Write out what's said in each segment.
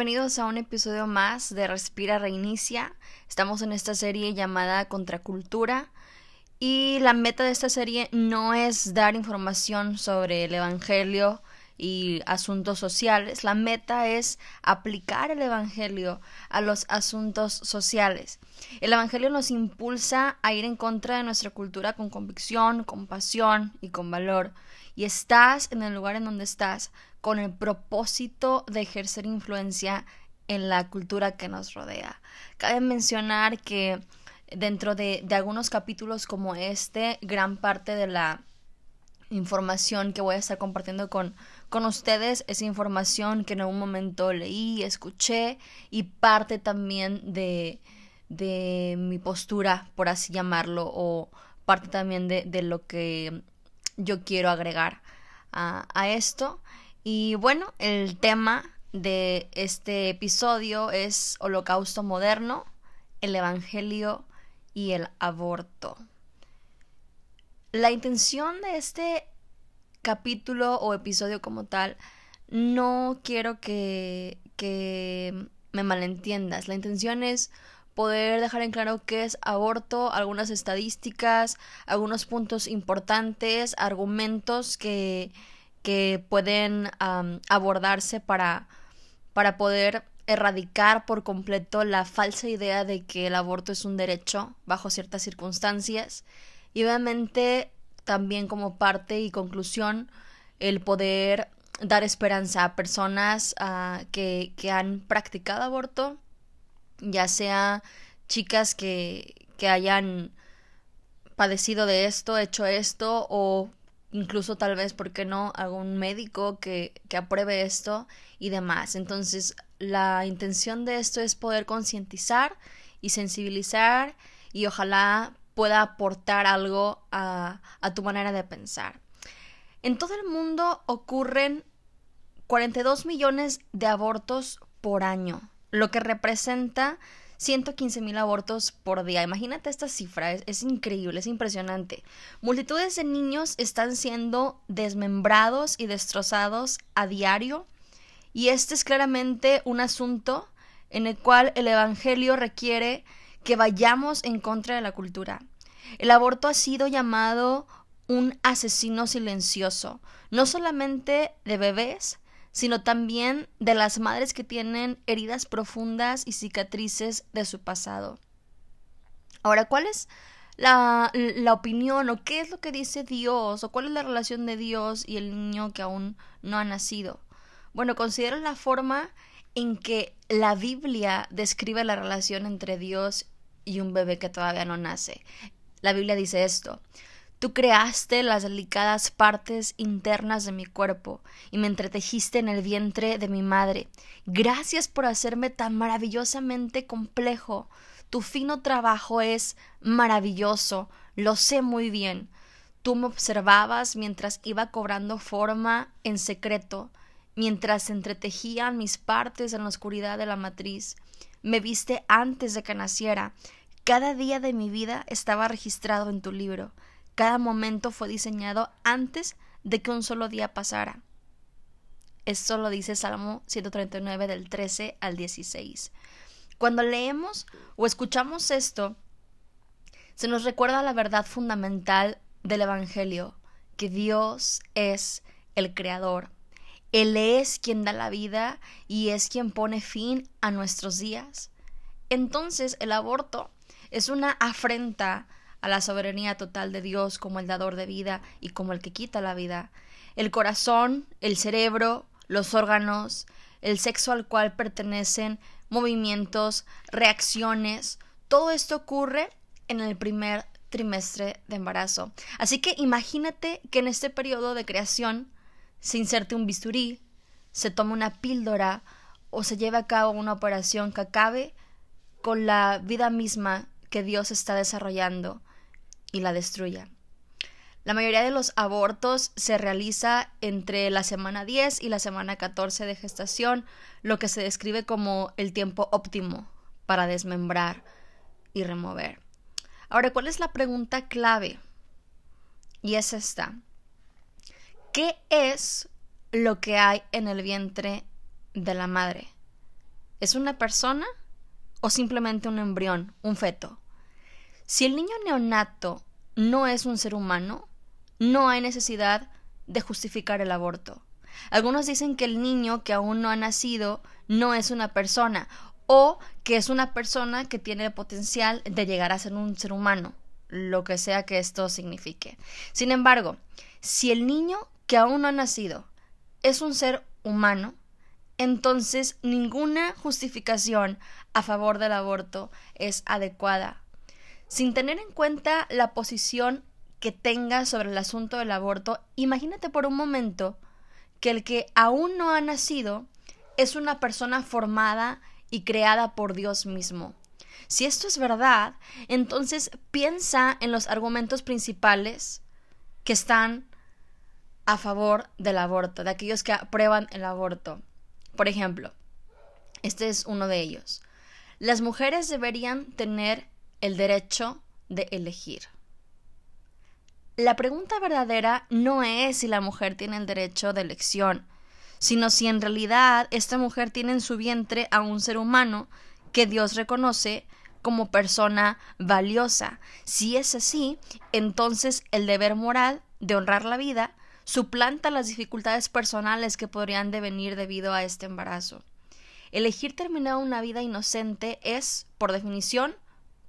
Bienvenidos a un episodio más de Respira Reinicia. Estamos en esta serie llamada Contracultura y la meta de esta serie no es dar información sobre el Evangelio y asuntos sociales. La meta es aplicar el Evangelio a los asuntos sociales. El Evangelio nos impulsa a ir en contra de nuestra cultura con convicción, con pasión y con valor. Y estás en el lugar en donde estás con el propósito de ejercer influencia en la cultura que nos rodea. Cabe mencionar que dentro de, algunos capítulos como este, gran parte de la información que voy a estar compartiendo con, con ustedes es información que en algún momento leí, escuché y parte también de, de mi postura, por así llamarlo, o parte también de, de lo que yo quiero agregar a, esto. Y bueno, el tema de este episodio es Holocausto Moderno, el Evangelio y el aborto. La intención de este capítulo o episodio como tal, no quiero que me malentiendas. La intención es poder dejar en claro qué es aborto, algunas estadísticas, algunos puntos importantes, argumentos que, que pueden abordarse para, para poder erradicar por completo la falsa idea de que el aborto es un derecho bajo ciertas circunstancias. Y obviamente también como parte y conclusión el poder dar esperanza a personas uh, que, que, han practicado aborto, ya sea chicas que, que hayan padecido de esto, hecho esto, o incluso tal vez, ¿por qué no?, algún médico que, que apruebe esto y demás. Entonces, la intención de esto es poder concientizar y sensibilizar y ojalá pueda aportar algo a, a tu manera de pensar. En todo el mundo ocurren 42 millones de abortos por año, lo que representa 115 mil abortos por día. Imagínate esta cifra, es, es, increíble, es impresionante. Multitudes de niños están siendo desmembrados y destrozados a diario y este es claramente un asunto en el cual el Evangelio requiere que vayamos en contra de la cultura. El aborto ha sido llamado un asesino silencioso, no solamente de bebés, sino también de las madres que tienen heridas profundas y cicatrices de su pasado. Ahora, ¿cuál es la, la, opinión o qué es lo que dice Dios o cuál es la relación de Dios y el niño que aún no ha nacido? Bueno, considero la forma en que la Biblia describe la relación entre Dios y un bebé que todavía no nace. La Biblia dice esto. Tú creaste las delicadas partes internas de mi cuerpo y me entretejiste en el vientre de mi madre. Gracias por hacerme tan maravillosamente complejo. Tu fino trabajo es maravilloso, lo sé muy bien. Tú me observabas mientras iba cobrando forma en secreto, mientras entretejían mis partes en la oscuridad de la matriz. Me viste antes de que naciera. Cada día de mi vida estaba registrado en tu libro. Cada momento fue diseñado antes de que un solo día pasara. Esto lo dice Salmo 139 del 13 al 16. Cuando leemos o escuchamos esto, se nos recuerda la verdad fundamental del Evangelio, que Dios es el Creador. Él es quien da la vida y es quien pone fin a nuestros días. Entonces el aborto es una afrenta a la soberanía total de Dios como el dador de vida y como el que quita la vida. El corazón, el cerebro, los órganos, el sexo al cual pertenecen, movimientos, reacciones, todo esto ocurre en el primer trimestre de embarazo. Así que imagínate que en este periodo de creación se inserte un bisturí, se tome una píldora o se lleve a cabo una operación que acabe con la vida misma que Dios está desarrollando y la destruya. La mayoría de los abortos se realiza entre la semana 10 y la semana 14 de gestación, lo que se describe como el tiempo óptimo para desmembrar y remover. Ahora, ¿cuál es la pregunta clave? Y es esta. ¿Qué es lo que hay en el vientre de la madre? ¿Es una persona o simplemente un embrión, un feto? Si el niño neonato no es un ser humano, no hay necesidad de justificar el aborto. Algunos dicen que el niño que aún no ha nacido no es una persona o que es una persona que tiene el potencial de llegar a ser un ser humano, lo que sea que esto signifique. Sin embargo, si el niño que aún no ha nacido es un ser humano, entonces ninguna justificación a favor del aborto es adecuada. Sin tener en cuenta la posición que tenga sobre el asunto del aborto, imagínate por un momento que el que aún no ha nacido es una persona formada y creada por Dios mismo. Si esto es verdad, entonces piensa en los argumentos principales que están a favor del aborto, de aquellos que aprueban el aborto. Por ejemplo, este es uno de ellos. Las mujeres deberían tener el derecho de elegir. La pregunta verdadera no es si la mujer tiene el derecho de elección, sino si en realidad esta mujer tiene en su vientre a un ser humano que Dios reconoce como persona valiosa. Si es así, entonces el deber moral de honrar la vida suplanta las dificultades personales que podrían devenir debido a este embarazo. Elegir terminar una vida inocente es, por definición,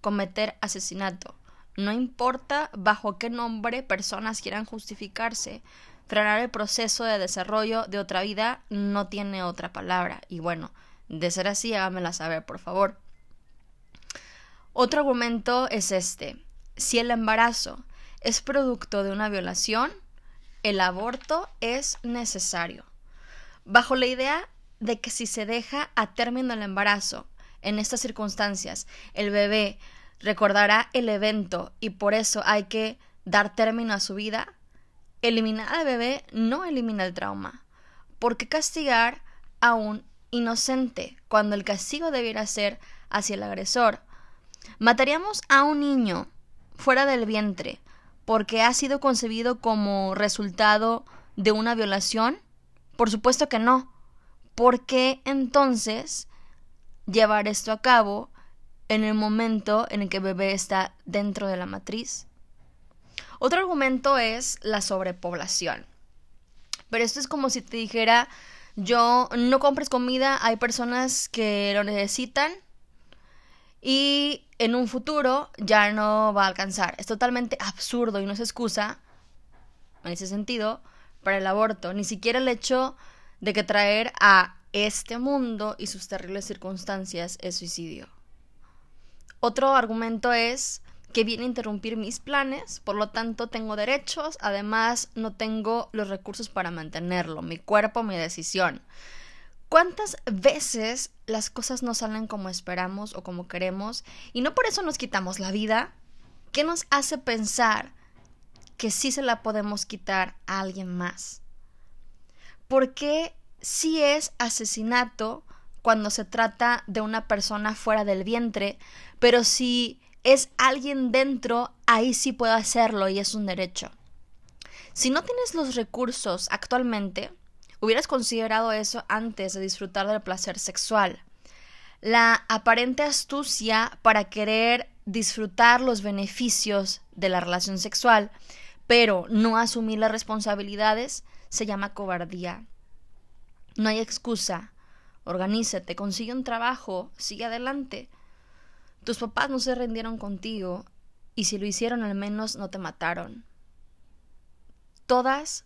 cometer asesinato. No importa bajo qué nombre personas quieran justificarse, frenar el proceso de desarrollo de otra vida no tiene otra palabra. Y bueno, de ser así, hágamela saber, por favor. Otro argumento es este. Si el embarazo es producto de una violación, el aborto es necesario. Bajo la idea de que si se deja a término el embarazo, en estas circunstancias, el bebé recordará el evento y por eso hay que dar término a su vida, eliminar al bebé no elimina el trauma. ¿Por qué castigar a un inocente cuando el castigo debiera ser hacia el agresor? ¿Mataríamos a un niño fuera del vientre porque ha sido concebido como resultado de una violación? Por supuesto que no. ¿Por qué entonces llevar esto a cabo en el momento en el que el bebé está dentro de la matriz. Otro argumento es la sobrepoblación. Pero esto es como si te dijera, yo no compres comida, hay personas que lo necesitan y en un futuro ya no va a alcanzar. Es totalmente absurdo y no es excusa, en ese sentido, para el aborto. Ni siquiera el hecho de que traer a este mundo y sus terribles circunstancias es suicidio. Otro argumento es que viene a interrumpir mis planes, por lo tanto tengo derechos, además no tengo los recursos para mantenerlo, mi cuerpo, mi decisión. ¿Cuántas veces las cosas no salen como esperamos o como queremos y no por eso nos quitamos la vida? ¿Qué nos hace pensar que sí se la podemos quitar a alguien más? ¿Por qué si es asesinato cuando se trata de una persona fuera del vientre, pero si es alguien dentro, ahí sí puedo hacerlo y es un derecho. Si no tienes los recursos actualmente, hubieras considerado eso antes de disfrutar del placer sexual. La aparente astucia para querer disfrutar los beneficios de la relación sexual, pero no asumir las responsabilidades, se llama cobardía. No hay excusa Organízate, consigue un trabajo, sigue adelante. Tus papás no se rindieron contigo y si lo hicieron al menos no te mataron. Todas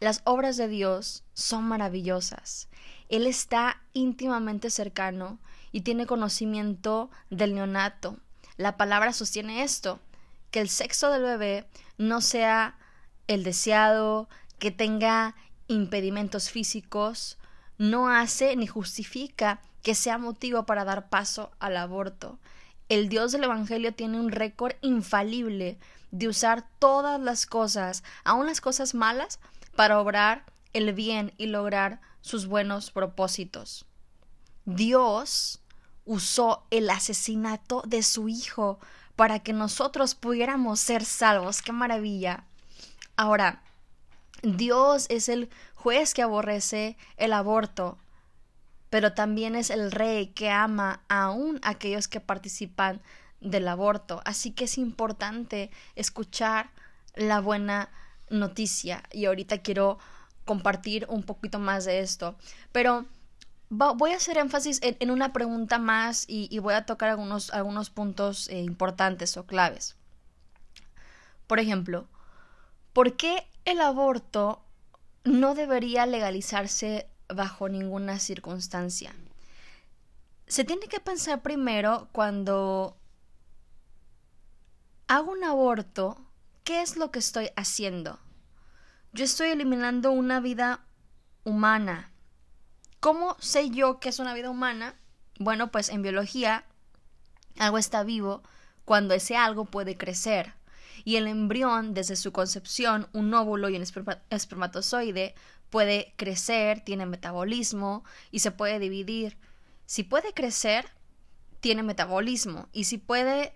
las obras de Dios son maravillosas. Él está íntimamente cercano y tiene conocimiento del neonato. La palabra sostiene esto, que el sexo del bebé no sea el deseado, que tenga impedimentos físicos, no hace ni justifica que sea motivo para dar paso al aborto. El Dios del Evangelio tiene un récord infalible de usar todas las cosas, aun las cosas malas, para obrar el bien y lograr sus buenos propósitos. Dios usó el asesinato de su Hijo para que nosotros pudiéramos ser salvos. ¡Qué maravilla! Ahora, Dios es el juez que aborrece el aborto. pero también es el rey que ama aún a aquellos que participan del aborto. Así que es importante escuchar la buena noticia y ahorita quiero compartir un poquito más de esto. Pero voy a hacer énfasis en, una pregunta más y, voy a tocar algunos, algunos puntos eh, importantes o claves. Por ejemplo, ¿por qué el aborto no debería legalizarse bajo ninguna circunstancia? Se tiene que pensar primero cuando hago un aborto, ¿qué es lo que estoy haciendo? Yo estoy eliminando una vida humana. ¿Cómo sé yo que es una vida humana? Bueno, pues en biología algo está vivo cuando ese algo puede crecer. Y el embrión, desde su concepción, un óvulo y un espermatozoide, puede crecer, tiene metabolismo y se puede dividir. Si puede crecer, tiene metabolismo. Y si puede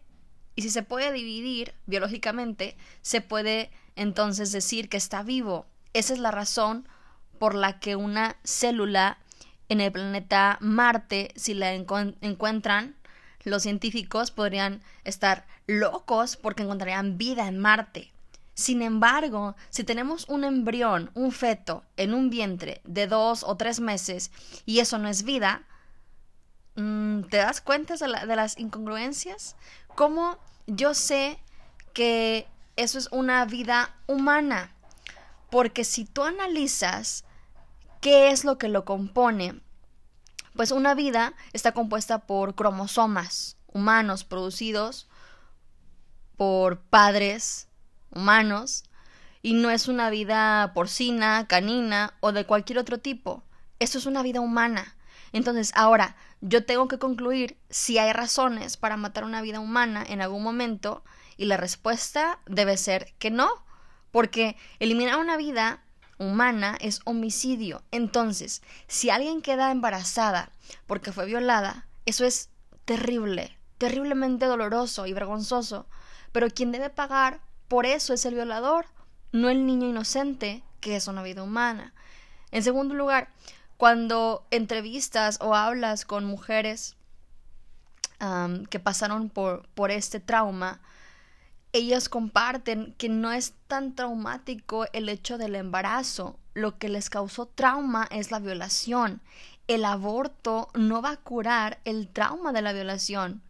y si se puede dividir biológicamente, se puede entonces decir que está vivo. Esa es la razón por la que una célula en el planeta Marte, si la encuentran, los científicos podrían estar locos porque encontrarían vida en Marte. Sin embargo, si tenemos un embrión, un feto, en un vientre de dos o tres meses y eso no es vida, mm, ¿te das cuenta de, de las incongruencias? ¿Cómo yo sé que eso es una vida humana? Porque si tú analizas qué es lo que lo compone, pues una vida está compuesta por cromosomas humanos producidos por padres humanos y no es una vida porcina, canina o de cualquier otro tipo. Eso es una vida humana. Entonces, ahora, yo tengo que concluir si hay razones para matar una vida humana en algún momento y la respuesta debe ser que no, porque eliminar una vida humana es homicidio. Entonces, si alguien queda embarazada porque fue violada, eso es terrible, terriblemente doloroso y vergonzoso, pero quien debe pagar por eso es el violador, no el niño inocente, que es una vida humana. En segundo lugar, cuando entrevistas o hablas con mujeres que pasaron por, por este trauma, ellas comparten que no es tan traumático el hecho del embarazo. Lo que les causó trauma es la violación. El aborto no va a curar el trauma de la violación.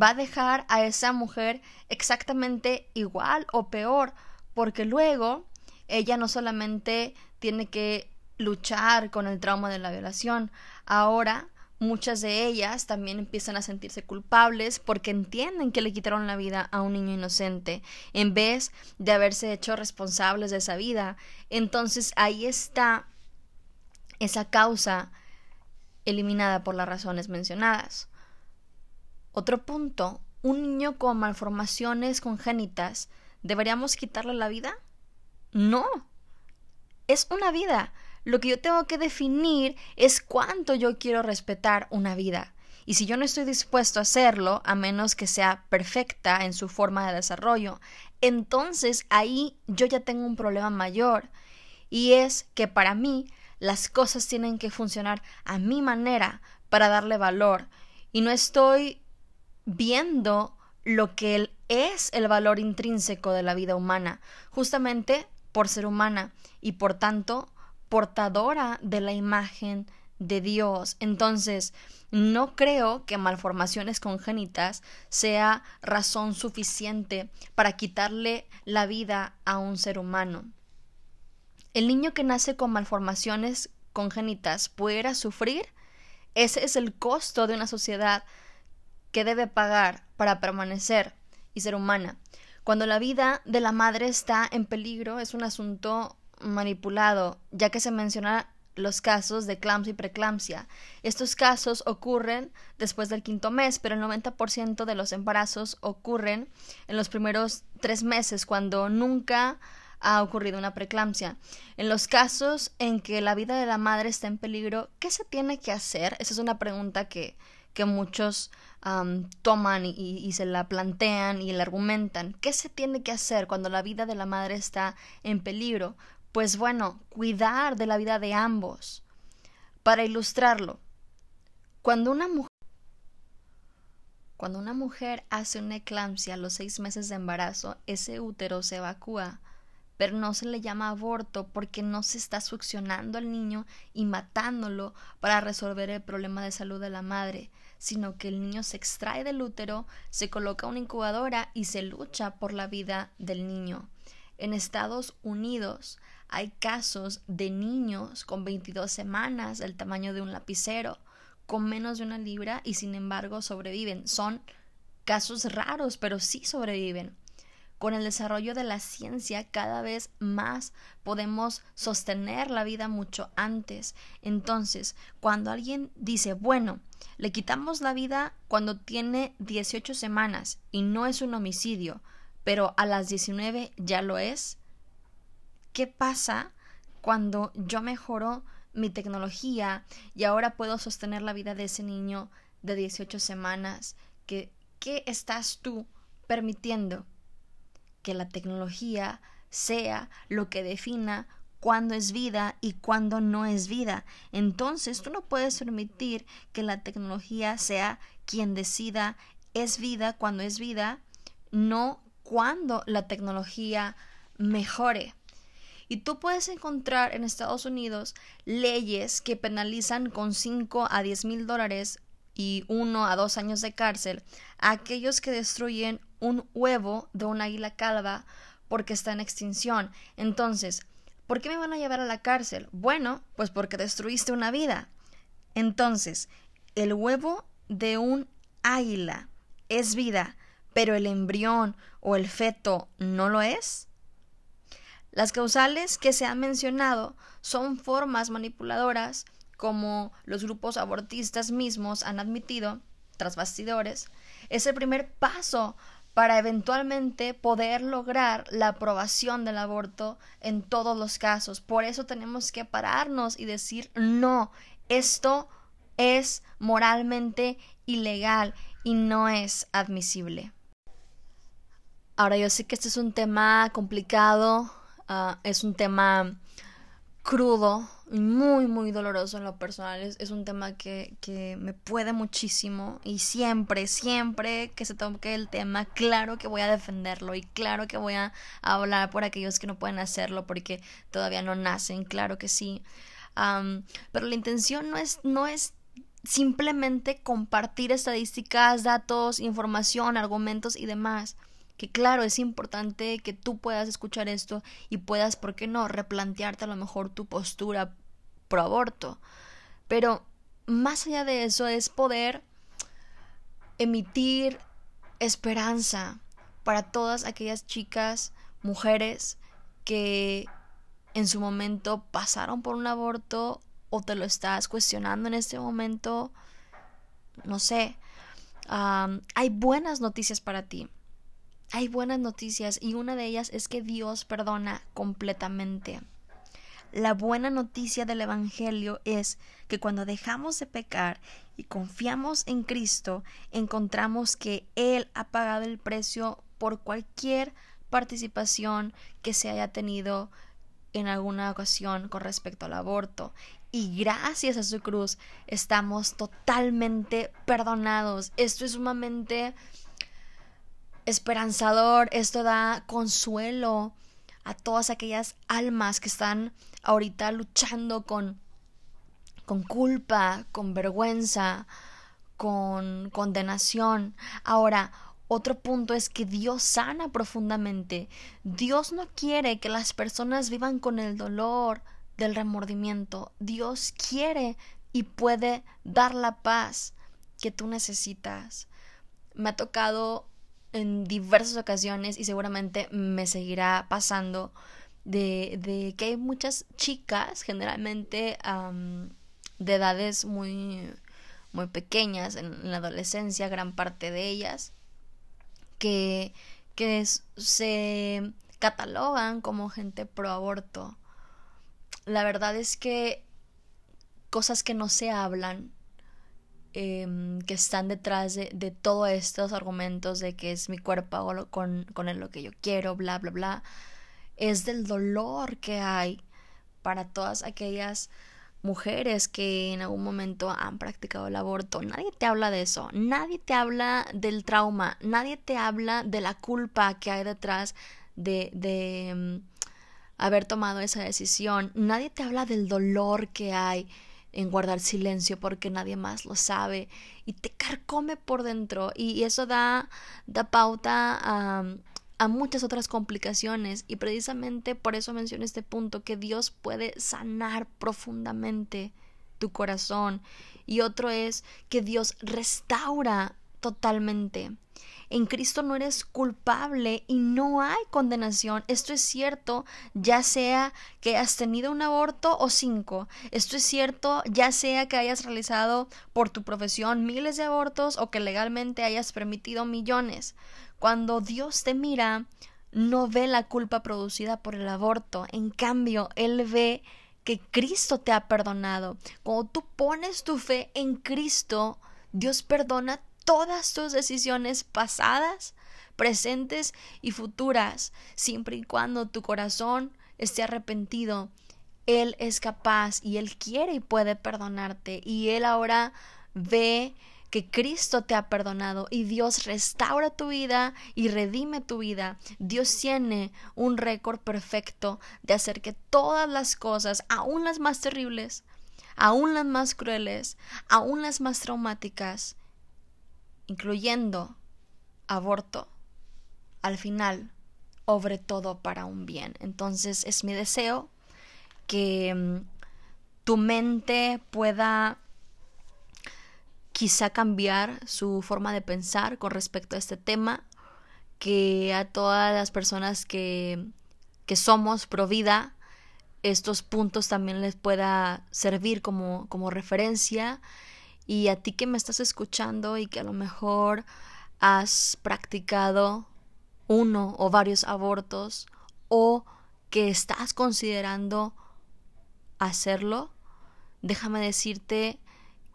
Va a dejar a esa mujer exactamente igual o peor, porque luego ella no solamente tiene que luchar con el trauma de la violación. Ahora muchas de ellas también empiezan a sentirse culpables porque entienden que le quitaron la vida a un niño inocente en vez de haberse hecho responsables de esa vida. Entonces ahí está esa causa eliminada por las razones mencionadas. Otro punto, un niño con malformaciones congénitas, ¿deberíamos quitarle la vida? No. Es una vida. Lo que yo tengo que definir es cuánto yo quiero respetar una vida. Y si yo no estoy dispuesto a hacerlo, a menos que sea perfecta en su forma de desarrollo, entonces ahí yo ya tengo un problema mayor. Y es que para mí las cosas tienen que funcionar a mi manera para darle valor. Y no estoy viendo lo que es el valor intrínseco de la vida humana, justamente por ser humana y por tanto portadora de la imagen de Dios. Entonces, no creo que malformaciones congénitas sea razón suficiente para quitarle la vida a un ser humano. El niño que nace con malformaciones congénitas pudiera sufrir. Ese es el costo de una sociedad que debe pagar para permanecer y ser humana. Cuando la vida de la madre está en peligro es un asunto manipulado, ya que se menciona los casos de eclampsia y preeclampsia. Estos casos ocurren después del quinto mes, pero el 90% de los embarazos ocurren en los primeros tres meses, cuando nunca ha ocurrido una preeclampsia. En los casos en que la vida de la madre está en peligro, ¿qué se tiene que hacer? Esa es una pregunta que, que muchos toman y, se la plantean y la argumentan. ¿Qué se tiene que hacer cuando la vida de la madre está en peligro? pues bueno, cuidar de la vida de ambos. Para ilustrarlo, Cuando una mujer cuando una mujer hace una eclampsia a los seis meses de embarazo, ese útero se evacúa, pero no se le llama aborto porque no se está succionando al niño y matándolo para resolver el problema de salud de la madre, sino que el niño se extrae del útero, se coloca una incubadora y se lucha por la vida del niño. En Estados Unidos hay casos de niños con 22 semanas del tamaño de un lapicero, con menos de una libra y sin embargo sobreviven. Son casos raros, pero sí sobreviven. Con el desarrollo de la ciencia cada vez más podemos sostener la vida mucho antes. Entonces, cuando alguien dice, bueno, le quitamos la vida cuando tiene 18 semanas y no es un homicidio, pero a las 19 ya lo es, ¿qué pasa cuando yo mejoro mi tecnología y ahora puedo sostener la vida de ese niño de 18 semanas, que, ¿qué estás tú permitiendo? Que la tecnología sea lo que defina cuándo es vida y cuándo no es vida. Entonces tú no puedes permitir que la tecnología sea quien decida es vida cuando es vida, no cuando la tecnología mejore. Y tú puedes encontrar en Estados Unidos leyes que penalizan con 5 a 10 mil dólares y 1 a 2 años de cárcel a aquellos que destruyen un huevo de un águila calva porque está en extinción. Entonces, ¿por qué me van a llevar a la cárcel? Bueno, pues porque destruiste una vida. Entonces, el huevo de un águila es vida, pero el embrión o el feto no lo es. Las causales que se han mencionado son formas manipuladoras como los grupos abortistas mismos han admitido, tras bastidores, es el primer paso para eventualmente poder lograr la aprobación del aborto en todos los casos. Por eso tenemos que pararnos y decir no, esto es moralmente ilegal y no es admisible. Ahora yo sé que este es un tema complicado, Ah, es un tema crudo muy, muy doloroso en lo personal. Es, un tema que, que, me puede muchísimo y siempre, siempre que se toque el tema, claro que voy a defenderlo y claro que voy a, hablar por aquellos que no pueden hacerlo porque todavía no nacen, claro que sí. pero la intención no es, no es simplemente compartir estadísticas, datos, información, argumentos y demás que claro, es importante que tú puedas escuchar esto y puedas, ¿por qué no?, replantearte a lo mejor tu postura pro aborto. Pero más allá de eso es poder emitir esperanza para todas aquellas chicas, mujeres que en su momento pasaron por un aborto o te lo estás cuestionando en este momento, no sé, hay buenas noticias para ti hay buenas noticias y una de ellas es que Dios perdona completamente. La buena noticia del Evangelio es que cuando dejamos de pecar y confiamos en Cristo, encontramos que Él ha pagado el precio por cualquier participación que se haya tenido en alguna ocasión con respecto al aborto. Y gracias a su cruz estamos totalmente perdonados. Esto es sumamente esperanzador, esto da consuelo a todas aquellas almas que están ahorita luchando con, con culpa, con vergüenza, con condenación. Ahora, otro punto es que Dios sana profundamente. Dios no quiere que las personas vivan con el dolor del remordimiento. Dios quiere y puede dar la paz que tú necesitas. Me ha tocado en diversas ocasiones y seguramente me seguirá pasando de, de que hay muchas chicas generalmente de edades muy muy pequeñas en, la adolescencia gran parte de ellas que que se catalogan como gente pro aborto. La verdad es que cosas que no se hablan Em, que están detrás de, de, todos estos argumentos de que es mi cuerpo con, con lo que yo quiero, bla, bla, bla, es del dolor que hay para todas aquellas mujeres que en algún momento han practicado el aborto. Nadie te habla de eso, nadie te habla del trauma, nadie te habla de la culpa que hay detrás de, de mm, haber tomado esa decisión, nadie te habla del dolor que hay en guardar silencio porque nadie más lo sabe y te carcome por dentro y eso da, da pauta a, a muchas otras complicaciones y precisamente por eso menciono este punto que Dios puede sanar profundamente tu corazón y otro es que Dios restaura totalmente. En Cristo no eres culpable y no hay condenación. Esto es cierto, ya sea que has tenido un aborto o cinco. Esto es cierto, ya sea que hayas realizado por tu profesión miles de abortos o que legalmente hayas permitido millones. Cuando Dios te mira, no ve la culpa producida por el aborto. En cambio, Él ve que Cristo te ha perdonado. Cuando tú pones tu fe en Cristo, Dios perdona todas tus decisiones pasadas, presentes y futuras, siempre y cuando tu corazón esté arrepentido. Él es capaz y Él quiere y puede perdonarte. Y Él ahora ve que Cristo te ha perdonado y Dios restaura tu vida y redime tu vida. Dios tiene un récord perfecto de hacer que todas las cosas, aún las más terribles, aún las más crueles, aún las más traumáticas, incluyendo aborto, al final obre todo para un bien. Entonces es mi deseo que mm, tu mente pueda quizá cambiar su forma de pensar con respecto a este tema, que a todas las personas que, que somos pro vida, estos puntos también les pueda servir como, como referencia y a ti que me estás escuchando y que a lo mejor has practicado uno o varios abortos o que estás considerando hacerlo, déjame decirte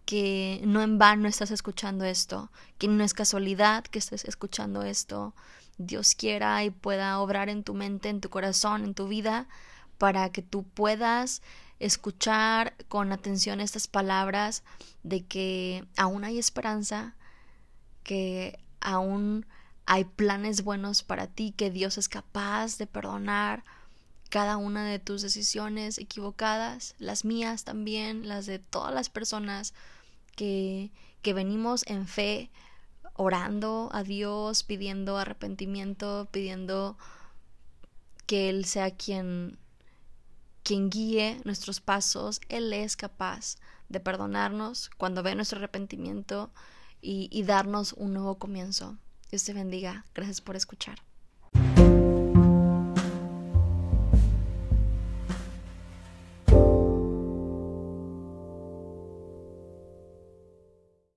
que no en vano estás escuchando esto, que no es casualidad que estés escuchando esto. Dios quiera y pueda obrar en tu mente, en tu corazón, en tu vida, para que tú puedas escuchar con atención estas palabras de que aún hay esperanza, que aún hay planes buenos para ti, que Dios es capaz de perdonar cada una de tus decisiones equivocadas, las mías también, las de todas las personas que, que venimos en fe orando a Dios, pidiendo arrepentimiento, pidiendo que Él sea quien quien guíe nuestros pasos, Él es capaz de perdonarnos cuando ve nuestro arrepentimiento y, y darnos un nuevo comienzo. Dios te bendiga. Gracias por escuchar.